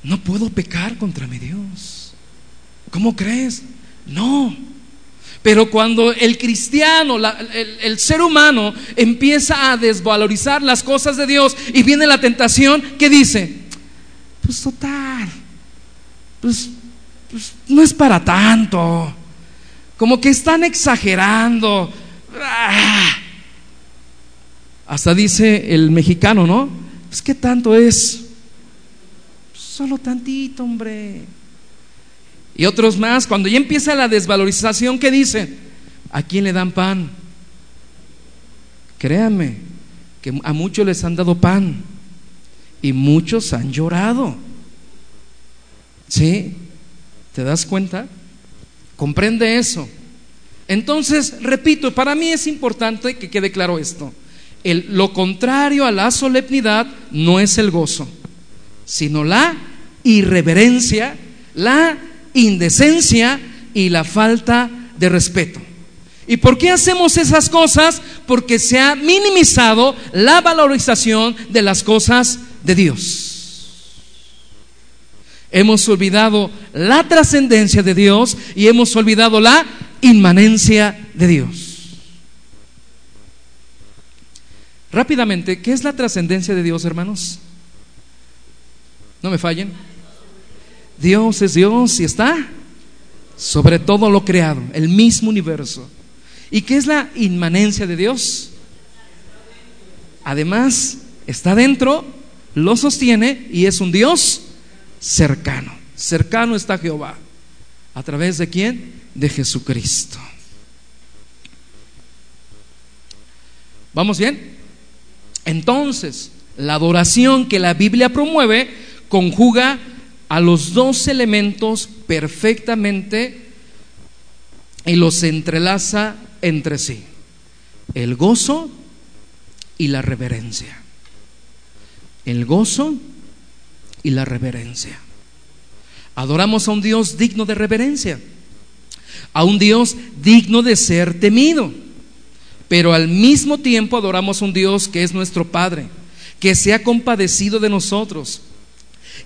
No puedo pecar contra mi Dios. ¿Cómo crees? No. Pero cuando el cristiano, el, ser humano empieza a desvalorizar las cosas de Dios y viene la tentación, ¿qué dice? Pues total, pues, pues no es para tanto. Como que están exagerando. Ah. Hasta dice el mexicano, ¿no? Pues qué tanto es. Solo tantito, hombre. Y otros más, cuando ya empieza la desvalorización, ¿qué dicen? ¿A quién le dan pan? Créanme, que a muchos les han dado pan y muchos han llorado. ¿Sí? ¿Te das cuenta? Comprende eso. Entonces, repito, para mí es importante que quede claro esto. El, lo contrario a la solemnidad no es el gozo, sino la irreverencia, la indecencia y la falta de respeto. ¿Y por qué hacemos esas cosas? Porque se ha minimizado la valorización de las cosas de Dios. Hemos olvidado la trascendencia de Dios y hemos olvidado la inmanencia de Dios. Rápidamente, ¿qué es la trascendencia de Dios, hermanos? No me fallen. Dios es Dios y está sobre todo lo creado, el mismo universo. ¿Y qué es la inmanencia de Dios? Además, está dentro, lo sostiene y es un Dios cercano. Cercano está Jehová. ¿A través de quién? De Jesucristo. ¿Vamos bien? Entonces, la adoración que la Biblia promueve conjuga a los dos elementos perfectamente y los entrelaza entre sí. El gozo y la reverencia. El gozo y la reverencia. Adoramos a un Dios digno de reverencia, a un Dios digno de ser temido, pero al mismo tiempo adoramos a un Dios que es nuestro Padre, que se ha compadecido de nosotros,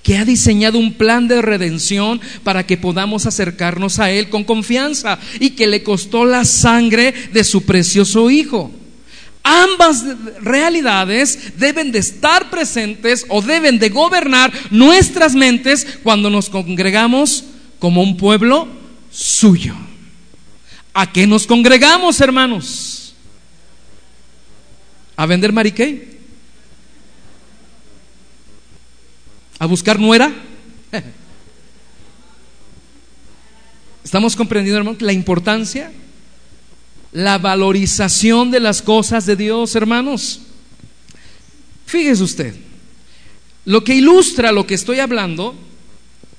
que ha diseñado un plan de redención para que podamos acercarnos a Él con confianza y que le costó la sangre de su precioso Hijo. Ambas realidades deben de estar presentes o deben de gobernar nuestras mentes cuando nos congregamos como un pueblo suyo. ¿A qué nos congregamos, hermanos? ¿A vender mariqué? A buscar nuera. ¿Estamos comprendiendo, hermano, la importancia? La valorización de las cosas de Dios, hermanos. Fíjese usted, lo que ilustra lo que estoy hablando,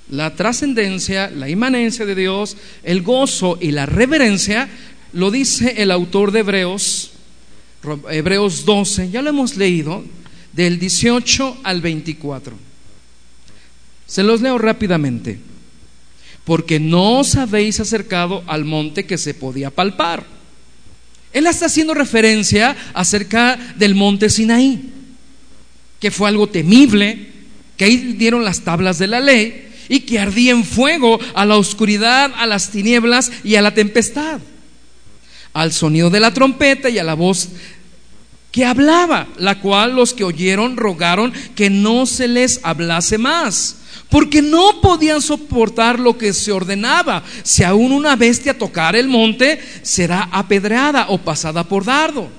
la trascendencia, la inmanencia de Dios, el gozo y la reverencia, lo dice el autor de Hebreos, Hebreos 12, ya lo hemos leído, del 18 al 24. Se los leo rápidamente. Porque no os habéis acercado al monte que se podía palpar. Él está haciendo referencia acerca del monte Sinaí, que fue algo temible, que ahí dieron las tablas de la ley y que ardía en fuego a la oscuridad, a las tinieblas y a la tempestad, al sonido de la trompeta y a la voz que hablaba, la cual los que oyeron rogaron que no se les hablase más, porque no podían soportar lo que se ordenaba. Si aún una bestia tocar el monte, será apedreada o pasada por dardo.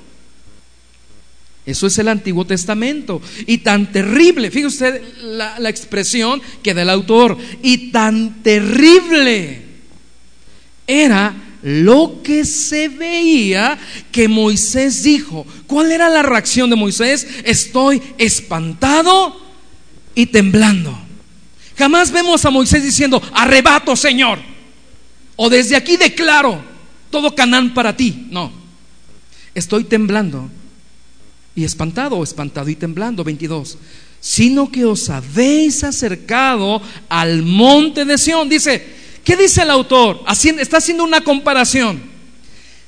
Eso es el Antiguo Testamento. Y tan terrible, fíjese usted la, la, expresión que da el autor, y tan terrible era lo que se veía que Moisés dijo. ¿Cuál era la reacción de Moisés? Estoy espantado y temblando. Jamás vemos a Moisés diciendo, arrebato Señor. O desde aquí declaro todo Canaán para ti. No, estoy temblando y espantado, espantado y temblando, 22, sino que os habéis acercado al monte de Sión. Dice, ¿qué dice el autor? está haciendo una comparación.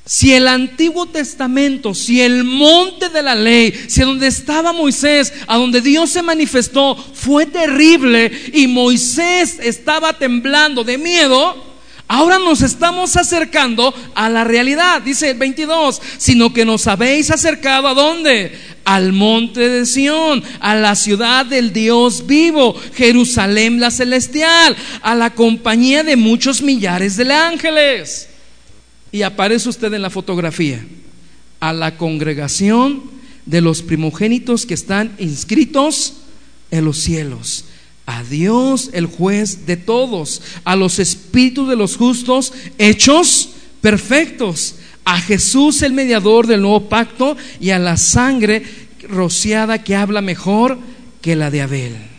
Si el Antiguo Testamento, si el monte de la ley, si donde estaba Moisés, a donde Dios se manifestó, fue terrible y Moisés estaba temblando de miedo, Ahora nos estamos acercando a la realidad, dice el 22, sino que nos habéis acercado a dónde? Al monte de Sión, a la ciudad del Dios vivo, Jerusalén la celestial, a la compañía de muchos millares de ángeles. Y aparece usted en la fotografía, a la congregación de los primogénitos que están inscritos en los cielos. A Dios el juez de todos, a los espíritus de los justos hechos perfectos, a Jesús el mediador del nuevo pacto. Y a la sangre rociada que habla mejor que la de Abel.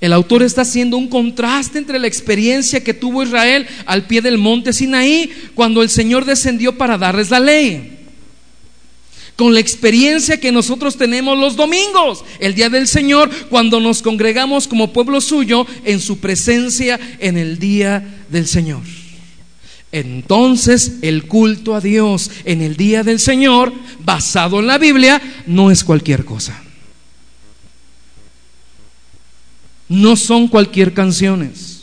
El autor está haciendo un contraste entre la experiencia que tuvo Israel al pie del monte Sinaí cuando el Señor descendió para darles la ley con la experiencia que nosotros tenemos los domingos, el día del Señor, cuando nos congregamos como pueblo suyo en su presencia en el día del Señor. Entonces el culto a Dios en el día del Señor, basado en la Biblia, no es cualquier cosa. No son cualquier canciones.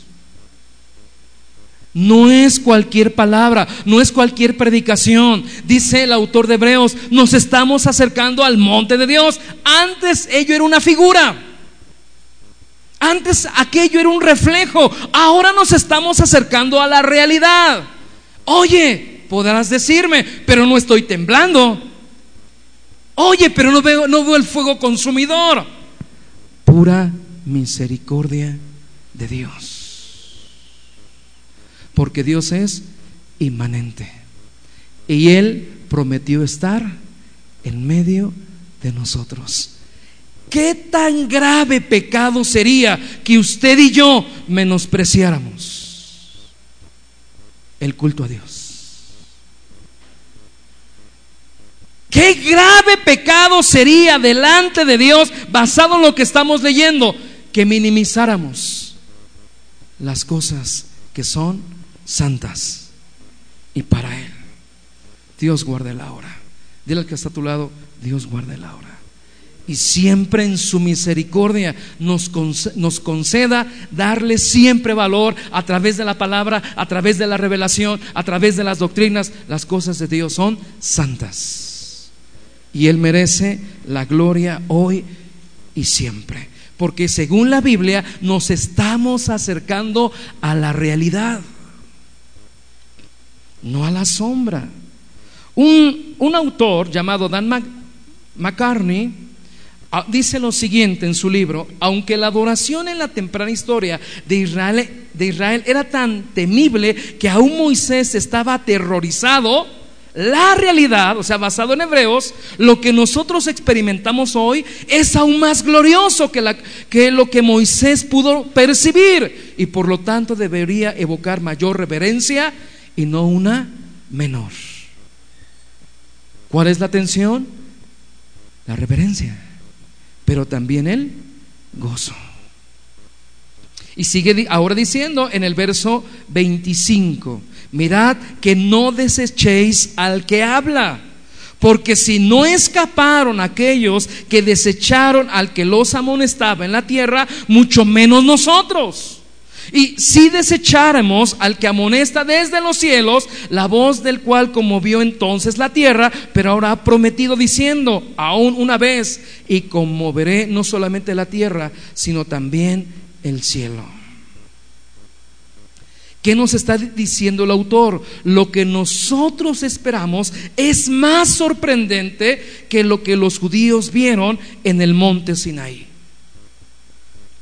No es cualquier palabra, no es cualquier predicación. Dice el autor de Hebreos, nos estamos acercando al monte de Dios. Antes ello era una figura. Antes aquello era un reflejo. Ahora nos estamos acercando a la realidad. Oye, podrás decirme, pero no estoy temblando. Oye, pero no veo, no veo el fuego consumidor. Pura misericordia de Dios porque Dios es inmanente. Y Él prometió estar en medio de nosotros. ¿Qué tan grave pecado sería que usted y yo menospreciáramos el culto a Dios? Qué grave pecado sería delante de Dios basado en lo que estamos leyendo que minimizáramos las cosas que son santas y para Él. Dios guarde la hora. Dile al que está a tu lado, Dios guarde la hora. Y siempre en su misericordia nos, nos conceda darle siempre valor a través de la palabra, a través de la revelación, a través de las doctrinas. Las cosas de Dios son santas. Y Él merece la gloria hoy y siempre. Porque según la Biblia nos estamos acercando a la realidad no a la sombra. Un, autor llamado Dan McCartney ah, dice lo siguiente en su libro, aunque la adoración en la temprana historia de Israel, de Israel era tan temible que aún Moisés estaba aterrorizado, la realidad, o sea, basado en Hebreos, lo que nosotros experimentamos hoy es aún más glorioso que, lo que Moisés pudo percibir y por lo tanto debería evocar mayor reverencia y no una menor. ¿Cuál es la atención? La reverencia, pero también el gozo. Y sigue ahora diciendo en el verso 25, mirad que no desechéis al que habla porque si no escaparon aquellos que desecharon al que los amonestaba en la tierra, mucho menos nosotros. Y si desecháramos al que amonesta desde los cielos, la voz del cual conmovió entonces la tierra, pero ahora ha prometido diciendo, aún una vez, y conmoveré no solamente la tierra, sino también el cielo. ¿Qué nos está diciendo el autor? Lo que nosotros esperamos es más sorprendente que lo que los judíos vieron en el monte Sinaí.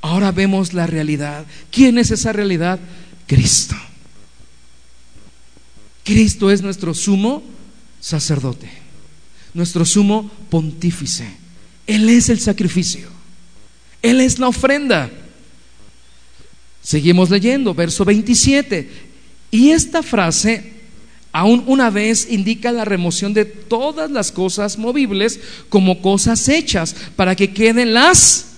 Ahora vemos la realidad. ¿Quién es esa realidad? Cristo. Cristo es nuestro sumo sacerdote, nuestro sumo pontífice. Él es el sacrificio. Él es la ofrenda. Seguimos leyendo, verso 27. Y esta frase, aún una vez, indica la remoción de todas las cosas movibles como cosas hechas, para que queden las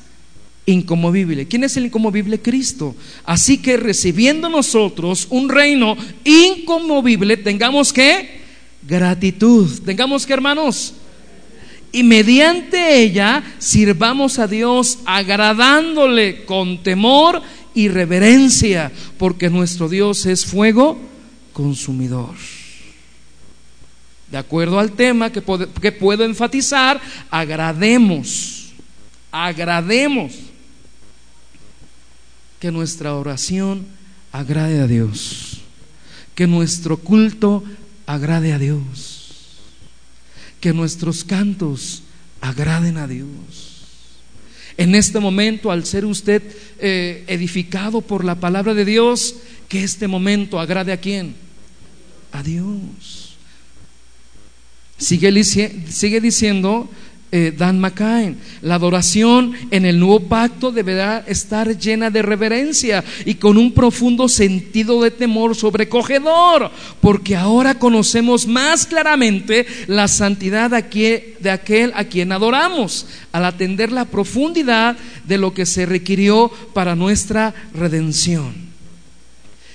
incomovibles. ¿Quién es el incomovible? Cristo. Así que recibiendo nosotros un reino incomovible, tengamos que gratitud. Tengamos que, hermanos, y mediante ella sirvamos a Dios agradándole con temor y reverencia, porque nuestro Dios es fuego consumidor. De acuerdo al tema que puedo, que puedo enfatizar, agrademos, agrademos que nuestra oración agrade a Dios, que nuestro culto agrade a Dios, que nuestros cantos agraden a Dios. En este momento, al ser usted eh, edificado por la palabra de Dios, que este momento agrade a quién? A Dios. Sigue, sigue diciendo eh, Dan McCain. La adoración en el nuevo pacto deberá estar llena de reverencia y con un profundo sentido de temor sobrecogedor, porque ahora conocemos más claramente la santidad de aquel a quien adoramos, al atender la profundidad de lo que se requirió para nuestra redención.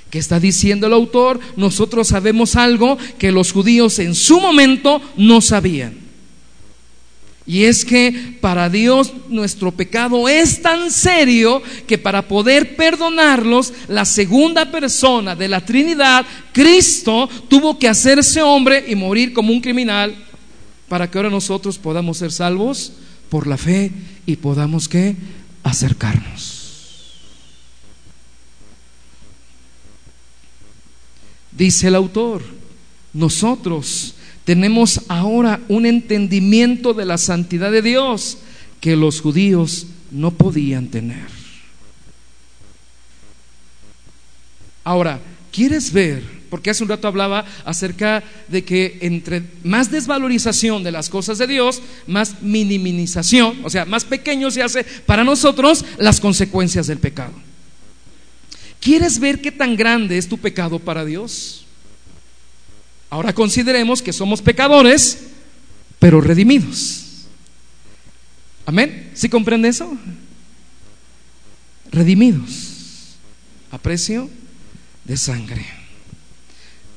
¿Qué está diciendo el autor? Nosotros sabemos algo que los judíos en su momento no sabían. Y es que para Dios nuestro pecado es tan serio que para poder perdonarlos, la segunda persona de la Trinidad, Cristo, tuvo que hacerse hombre y morir como un criminal para que ahora nosotros podamos ser salvos por la fe y podamos que acercarnos. Dice el autor, nosotros tenemos ahora un entendimiento de la santidad de Dios que los judíos no podían tener. Ahora, ¿quieres ver? Porque hace un rato hablaba acerca de que entre más desvalorización de las cosas de Dios, más minimización, o sea, más pequeño se hace para nosotros las consecuencias del pecado. ¿Quieres ver qué tan grande es tu pecado para Dios? Ahora consideremos que somos pecadores, pero redimidos. Amén. ¿Sí comprende eso? Redimidos a precio de sangre.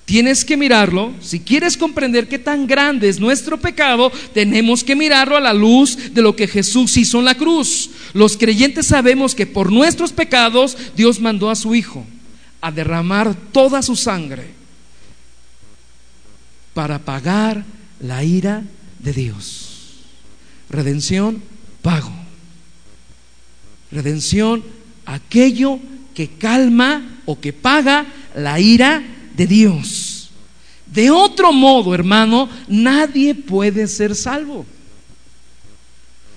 Tienes que mirarlo, si quieres comprender qué tan grande es nuestro pecado, tenemos que mirarlo a la luz de lo que Jesús hizo en la cruz. Los creyentes sabemos que por nuestros pecados Dios mandó a su Hijo a derramar toda su sangre para pagar la ira de Dios. Redención, pago. Redención, aquello que calma o que paga la ira de Dios. De otro modo, hermano, nadie puede ser salvo.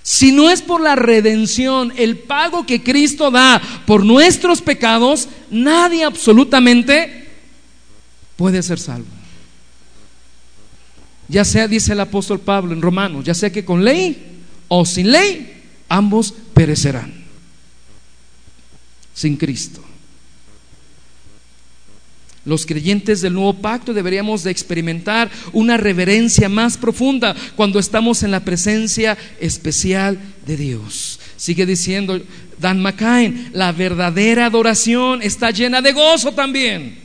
Si no es por la redención, el pago que Cristo da por nuestros pecados, nadie absolutamente puede ser salvo. Ya sea, dice el apóstol Pablo en Romanos, ya sea que con ley o sin ley, ambos perecerán. Sin Cristo. Los creyentes del nuevo pacto deberíamos de experimentar una reverencia más profunda cuando estamos en la presencia especial de Dios. Sigue diciendo Dan McCain, la verdadera adoración está llena de gozo también.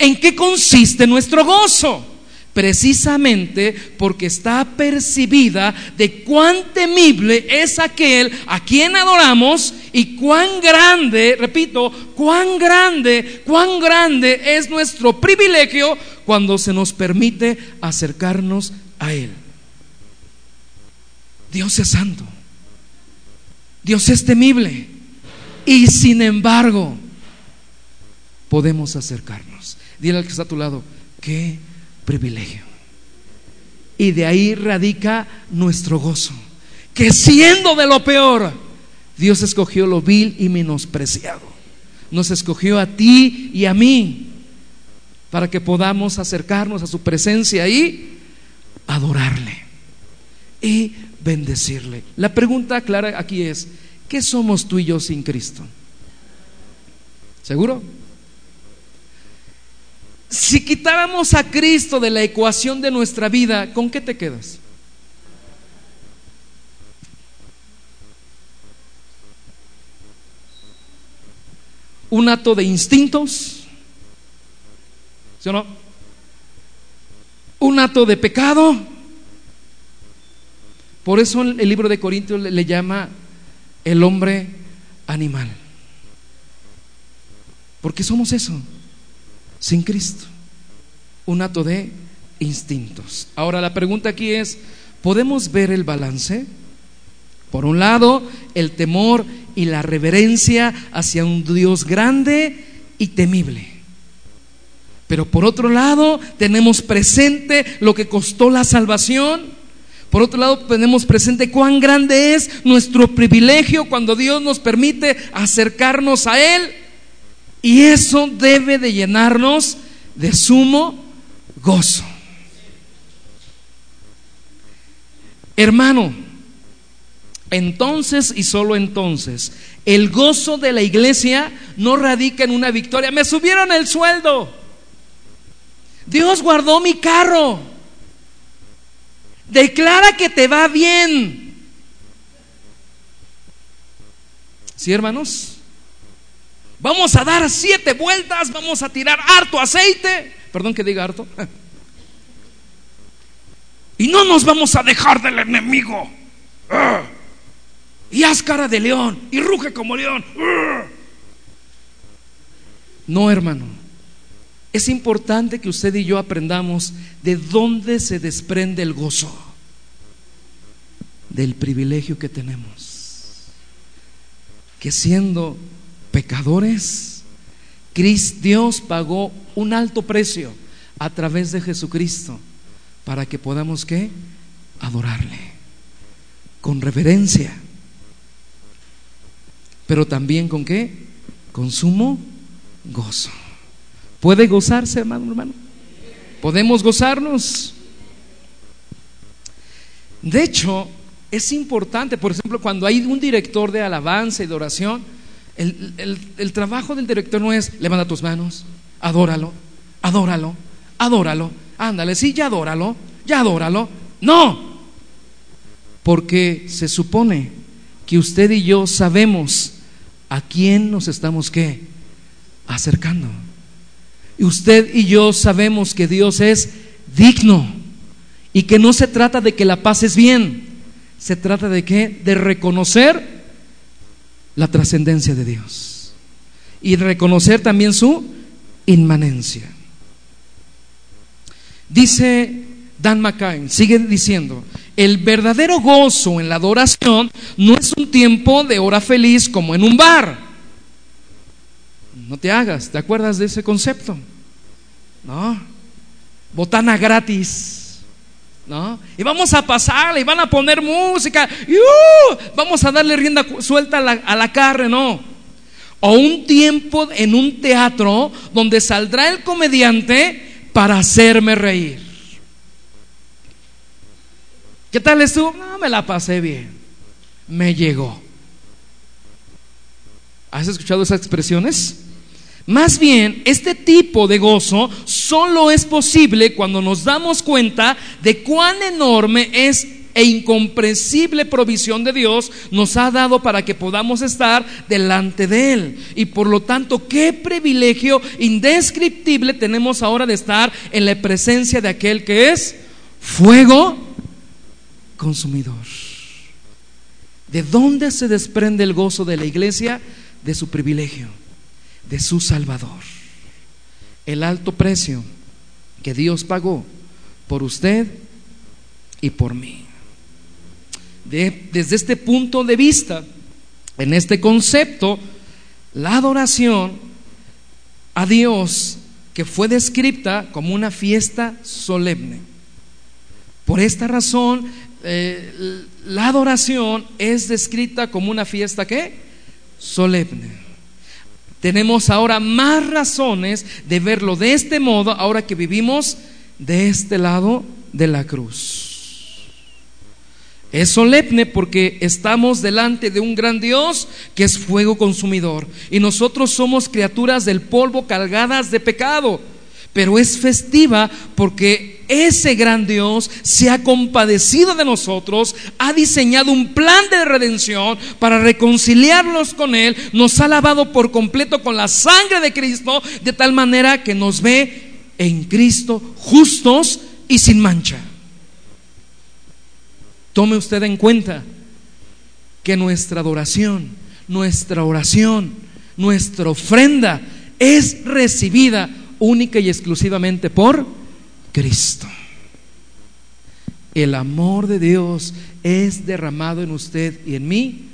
¿En qué consiste nuestro gozo? precisamente porque está percibida de cuán temible es aquel a quien adoramos y cuán grande, repito, cuán grande, cuán grande es nuestro privilegio cuando se nos permite acercarnos a Él. Dios es santo, Dios es temible y sin embargo podemos acercarnos. Dile al que está a tu lado, qué privilegio. Y de ahí radica nuestro gozo. Que siendo de lo peor, Dios escogió lo vil y menospreciado. Nos escogió a ti y a mí para que podamos acercarnos a su presencia y adorarle y bendecirle. La pregunta clara aquí es, ¿qué somos tú y yo sin Cristo? ¿Seguro? Si quitáramos a Cristo de la ecuación de nuestra vida, ¿con qué te quedas? Un acto de instintos, ¿sí o no? Un acto de pecado. Por eso el libro de Corintios le, llama el hombre animal. Porque somos eso sin Cristo. Un acto de instintos. Ahora la pregunta aquí es, ¿podemos ver el balance? Por un lado, el temor y la reverencia hacia un Dios grande y temible. Pero por otro lado, tenemos presente lo que costó la salvación. Por otro lado, tenemos presente cuán grande es nuestro privilegio cuando Dios nos permite acercarnos a Él. Y eso debe de llenarnos de sumo gozo. Hermano, entonces y solo entonces, el gozo de la iglesia no radica en una victoria. Me subieron el sueldo. Dios guardó mi carro. Declara que te va bien. ¿Sí, hermanos? Vamos a dar siete vueltas, vamos a tirar harto aceite. Perdón que diga harto. Y no nos vamos a dejar del enemigo. Y haz de león y ruge como león. No, hermano. Es importante que usted y yo aprendamos de dónde se desprende el gozo. Del privilegio que tenemos. Que siendo pecadores, Dios pagó un alto precio a través de Jesucristo para que podamos adorarle con reverencia, pero también con qué? Con sumo gozo. ¿Puede gozarse, hermano, hermano? ¿Podemos gozarnos? De hecho, es importante, por ejemplo, cuando hay un director de alabanza y de oración, el, trabajo del director no es levanta tus manos, adóralo, adóralo, adóralo, ándale, sí, ya adóralo, ya adóralo. No, porque se supone que usted y yo sabemos a quién nos estamos qué acercando. Y usted y yo sabemos que Dios es digno y que no se trata de que la pases bien, se trata de qué? De reconocer la trascendencia de Dios y reconocer también su inmanencia. Dice Dan McCain, sigue diciendo, el verdadero gozo en la adoración no es un tiempo de hora feliz como en un bar. No te hagas, ¿te acuerdas de ese concepto? No. Botana gratis. ¿No? Y vamos a pasarle y van a poner música uh, vamos a darle rienda suelta a la, a la carne, no. O un tiempo en un teatro donde saldrá el comediante para hacerme reír. ¿Qué tal estuvo? No, me la pasé bien. Me llegó. ¿Has escuchado esas expresiones? Más bien, este tipo de gozo solo es posible cuando nos damos cuenta de cuán enorme es e incomprensible provisión de Dios nos ha dado para que podamos estar delante de Él. Y por lo tanto, qué privilegio indescriptible tenemos ahora de estar en la presencia de aquel que es fuego consumidor. ¿De dónde se desprende el gozo de la iglesia? De su privilegio, de su Salvador. El alto precio que Dios pagó por usted y por mí. desde este punto de vista, en este concepto, la adoración a Dios que fue descrita como una fiesta solemne. Por esta razón, eh, la adoración es descrita como una fiesta que solemne. Tenemos ahora más razones de verlo de este modo ahora que vivimos de este lado de la cruz. Es solemne porque estamos delante de un gran Dios que es fuego consumidor y nosotros somos criaturas del polvo cargadas de pecado. Pero es festiva porque ese gran Dios se ha compadecido de nosotros, ha diseñado un plan de redención para reconciliarnos con Él, nos ha lavado por completo con la sangre de Cristo, de tal manera que nos ve en Cristo justos y sin mancha. Tome usted en cuenta que nuestra adoración, nuestra oración, nuestra ofrenda es recibida única y exclusivamente por Cristo. El amor de Dios es derramado en usted y en mí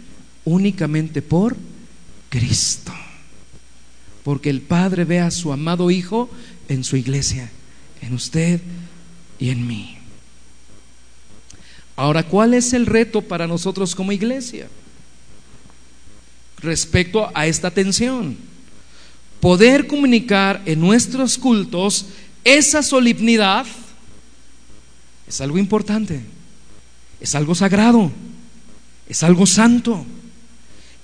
únicamente por Cristo. Porque el Padre ve a su amado Hijo en su iglesia, en usted y en mí. Ahora, ¿cuál es el reto para nosotros como iglesia respecto a esta tensión? Poder comunicar en nuestros cultos esa solemnidad es algo importante, es algo sagrado, es algo santo,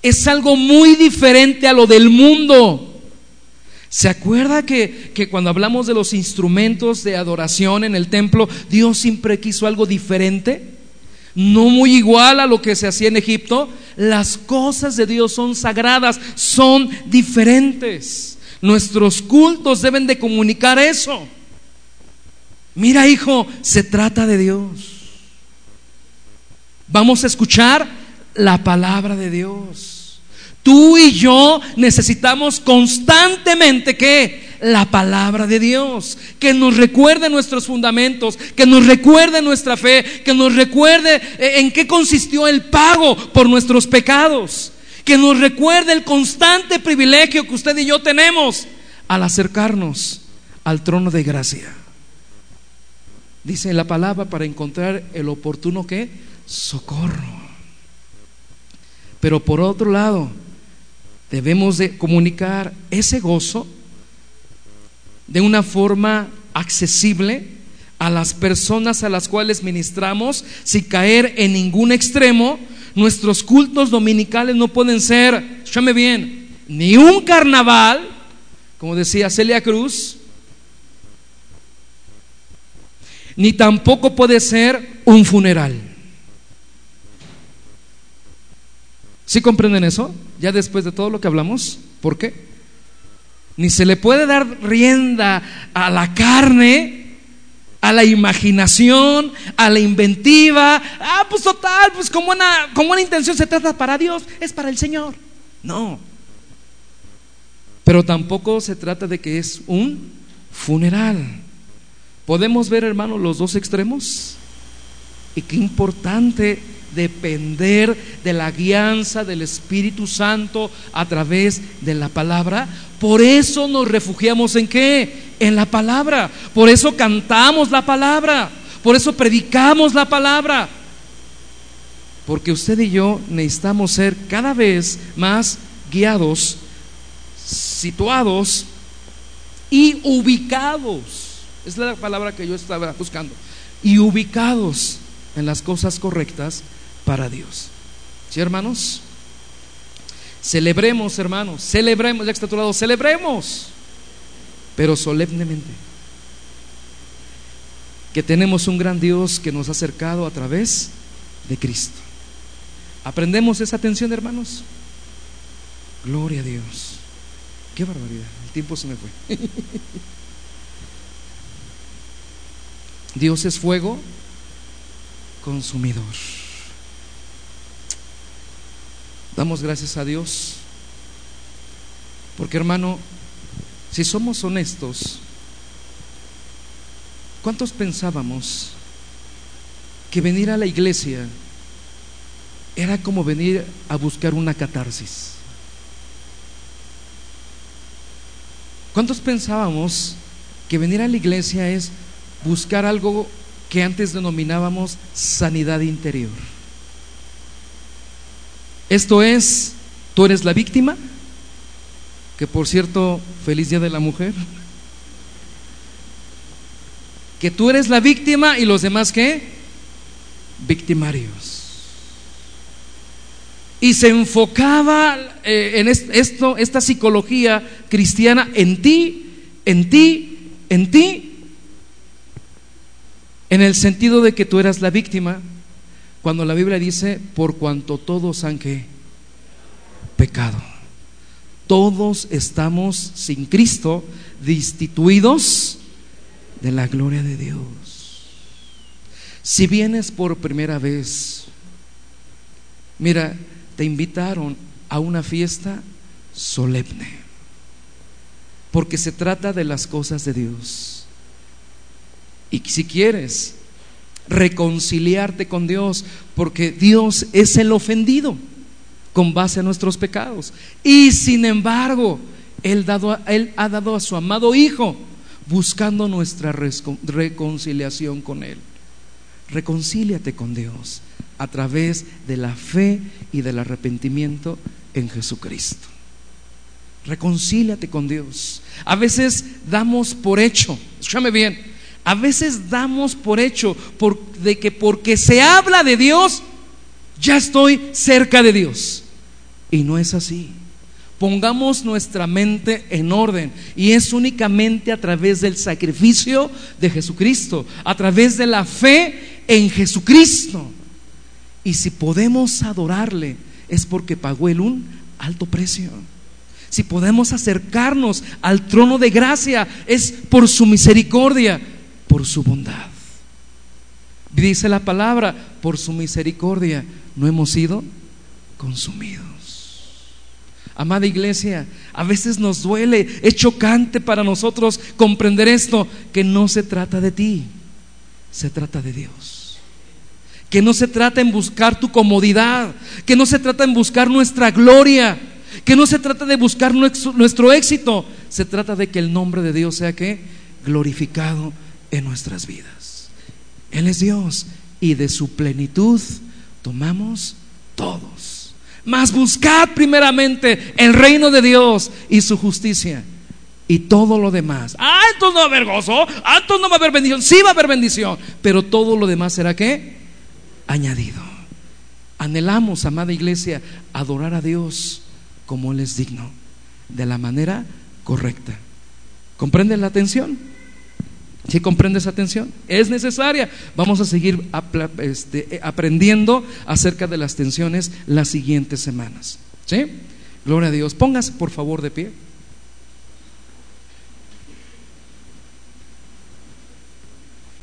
es algo muy diferente a lo del mundo. ¿Se acuerda que, que, cuando hablamos de los instrumentos de adoración en el templo, Dios siempre quiso algo diferente? no muy igual a lo que se hacía en Egipto, las cosas de Dios son sagradas, son diferentes. Nuestros cultos deben de comunicar eso. Mira, hijo, se trata de Dios. Vamos a escuchar la palabra de Dios. Tú y yo necesitamos constantemente que la palabra de Dios, que nos recuerde nuestros fundamentos, que nos recuerde nuestra fe, que nos recuerde eh, en qué consistió el pago por nuestros pecados, que nos recuerde el constante privilegio que usted y yo tenemos al acercarnos al trono de gracia. Dice la palabra para encontrar el oportuno que socorro. Pero por otro lado, debemos de comunicar ese gozo de una forma accesible a las personas a las cuales ministramos sin caer en ningún extremo. Nuestros cultos dominicales no pueden ser, escúchame bien, ni un carnaval, como decía Celia Cruz, ni tampoco puede ser un funeral. ¿Sí comprenden eso? Ya después de todo lo que hablamos, ¿por qué? Ni se le puede dar rienda a la carne, a la imaginación, a la inventiva. Ah, pues total, pues como una, intención se trata para Dios, es para el Señor. No. Pero tampoco se trata de que es un funeral. ¿Podemos ver, hermano, los dos extremos? Y qué importante depender de la guianza del Espíritu Santo a través de la palabra. Por eso nos refugiamos en qué? En la palabra. Por eso cantamos la palabra. Por eso predicamos la palabra. Porque usted y yo necesitamos ser cada vez más guiados, situados y ubicados. Es la palabra que yo estaba buscando. Y ubicados en las cosas correctas para Dios. ¿Sí, hermanos? Celebremos, hermanos, celebremos, ya que está a tu lado, celebremos, pero solemnemente. Que tenemos un gran Dios que nos ha acercado a través de Cristo. ¿Aprendemos esa atención, hermanos? Gloria a Dios. Qué barbaridad. El tiempo se me fue. Dios es fuego consumidor. Damos gracias a Dios. Porque hermano, si somos honestos, ¿cuántos pensábamos que venir a la iglesia era como venir a buscar una catarsis? ¿Cuántos pensábamos que venir a la iglesia es buscar algo que antes denominábamos sanidad interior? Esto es, tú eres la víctima, que por cierto, feliz día de la mujer, que tú eres la víctima y los demás qué? Victimarios. Y se enfocaba eh, en esto, esta psicología cristiana en ti, en ti, en ti, en el sentido de que tú eras la víctima, cuando la Biblia dice, por cuanto todos han pecado. Todos estamos sin Cristo, destituidos de la gloria de Dios. Si vienes por primera vez, mira, te invitaron a una fiesta solemne, porque se trata de las cosas de Dios. Y si quieres reconciliarte con Dios, porque Dios es el ofendido con base a nuestros pecados. Y sin embargo, Él, dado, él ha dado a su amado Hijo buscando nuestra reconciliación con Él. Reconcíliate con Dios a través de la fe y del arrepentimiento en Jesucristo. Reconcíliate con Dios. A veces damos por hecho, escúchame bien, a veces damos por hecho de que porque se habla de Dios, ya estoy cerca de Dios. Y no es así. Pongamos nuestra mente en orden y es únicamente a través del sacrificio de Jesucristo, a través de la fe en Jesucristo. Y si podemos adorarle es porque pagó él un alto precio. Si podemos acercarnos al trono de gracia es por su misericordia por su bondad. Dice la palabra, por su misericordia no hemos sido consumidos. Amada iglesia, a veces nos duele, es chocante para nosotros comprender esto, que no se trata de ti, se trata de Dios. Que no se trata en buscar tu comodidad, que no se trata en buscar nuestra gloria, que no se trata de buscar nuestro éxito, se trata de que el nombre de Dios sea glorificado en nuestras vidas. Él es Dios y de su plenitud tomamos todos. Mas buscad primeramente el reino de Dios y su justicia y todo lo demás. Ah, entonces no va a haber gozo, ah, entonces no va a haber bendición. Sí va a haber bendición, pero todo lo demás será que añadido. Anhelamos, amada iglesia, adorar a Dios como Él es digno, de la manera correcta. ¿Comprenden la atención? ¿Sí comprende esa tensión? Es necesaria. Vamos a seguir este, aprendiendo acerca de las tensiones las siguientes semanas. ¿Sí? Gloria a Dios. Póngase por favor de pie.